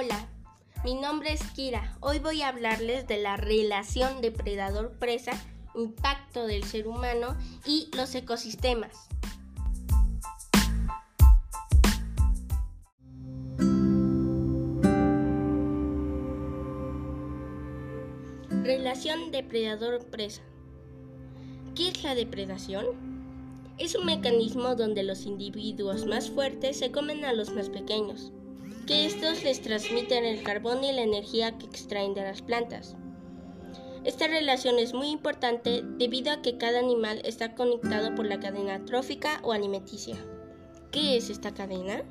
Hola, mi nombre es Kira. Hoy voy a hablarles de la relación depredador-presa, impacto del ser humano y los ecosistemas. Relación depredador-presa. ¿Qué es la depredación? Es un mecanismo donde los individuos más fuertes se comen a los más pequeños que estos les transmiten el carbón y la energía que extraen de las plantas. Esta relación es muy importante debido a que cada animal está conectado por la cadena trófica o alimenticia. ¿Qué es esta cadena?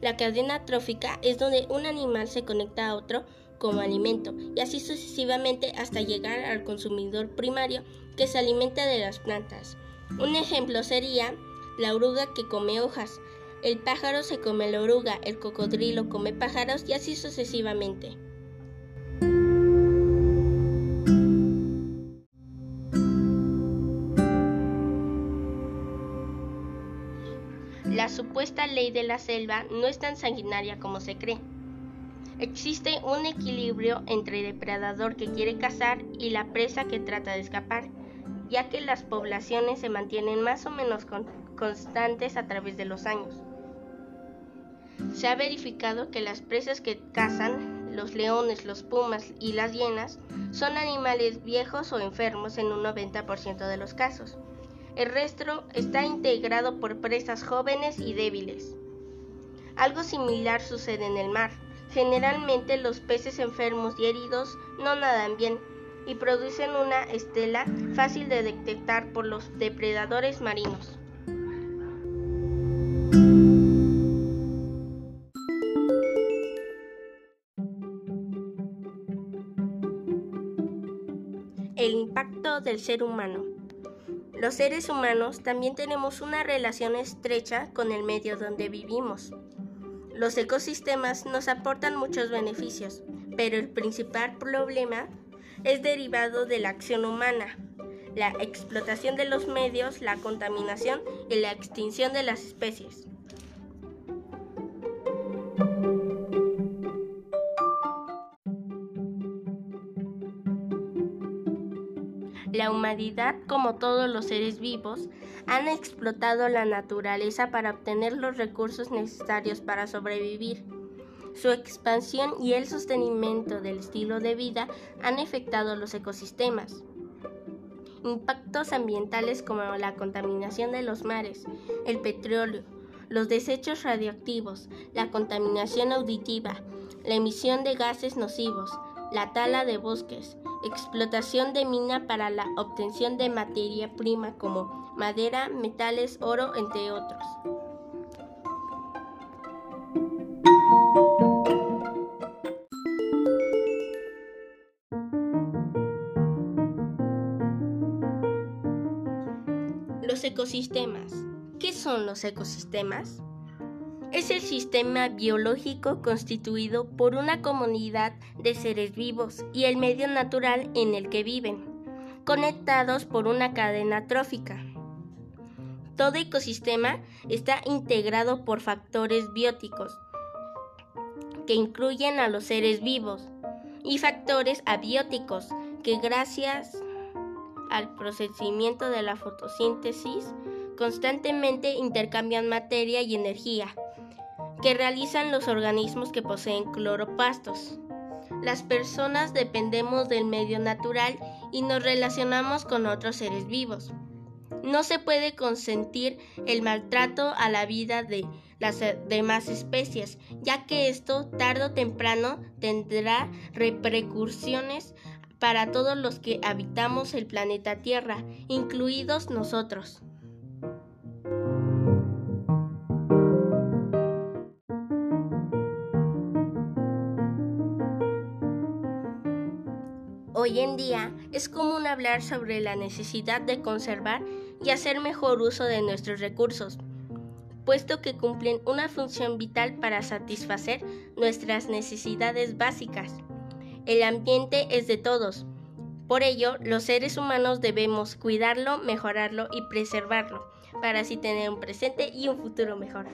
La cadena trófica es donde un animal se conecta a otro como alimento y así sucesivamente hasta llegar al consumidor primario que se alimenta de las plantas. Un ejemplo sería la oruga que come hojas, el pájaro se come la oruga, el cocodrilo come pájaros y así sucesivamente. La supuesta ley de la selva no es tan sanguinaria como se cree. Existe un equilibrio entre el depredador que quiere cazar y la presa que trata de escapar, ya que las poblaciones se mantienen más o menos constantes a través de los años. Se ha verificado que las presas que cazan, los leones, los pumas y las hienas, son animales viejos o enfermos en un 90% de los casos. El resto está integrado por presas jóvenes y débiles. Algo similar sucede en el mar. Generalmente los peces enfermos y heridos no nadan bien y producen una estela fácil de detectar por los depredadores marinos. Impacto del ser humano. Los seres humanos también tenemos una relación estrecha con el medio donde vivimos. Los ecosistemas nos aportan muchos beneficios, pero el principal problema es derivado de la acción humana, la explotación de los medios, la contaminación y la extinción de las especies. La humanidad, como todos los seres vivos, han explotado la naturaleza para obtener los recursos necesarios para sobrevivir. Su expansión y el sostenimiento del estilo de vida han afectado los ecosistemas. Impactos ambientales como la contaminación de los mares, el petróleo, los desechos radioactivos, la contaminación auditiva, la emisión de gases nocivos, la tala de bosques, explotación de mina para la obtención de materia prima como madera, metales, oro, entre otros. Los ecosistemas. ¿Qué son los ecosistemas? Es el sistema biológico constituido por una comunidad de seres vivos y el medio natural en el que viven, conectados por una cadena trófica. Todo ecosistema está integrado por factores bióticos, que incluyen a los seres vivos, y factores abióticos, que gracias al procedimiento de la fotosíntesis constantemente intercambian materia y energía que realizan los organismos que poseen cloropastos. Las personas dependemos del medio natural y nos relacionamos con otros seres vivos. No se puede consentir el maltrato a la vida de las demás especies, ya que esto tarde o temprano tendrá repercusiones para todos los que habitamos el planeta Tierra, incluidos nosotros. Hoy en día es común hablar sobre la necesidad de conservar y hacer mejor uso de nuestros recursos, puesto que cumplen una función vital para satisfacer nuestras necesidades básicas. El ambiente es de todos. Por ello, los seres humanos debemos cuidarlo, mejorarlo y preservarlo, para así tener un presente y un futuro mejor.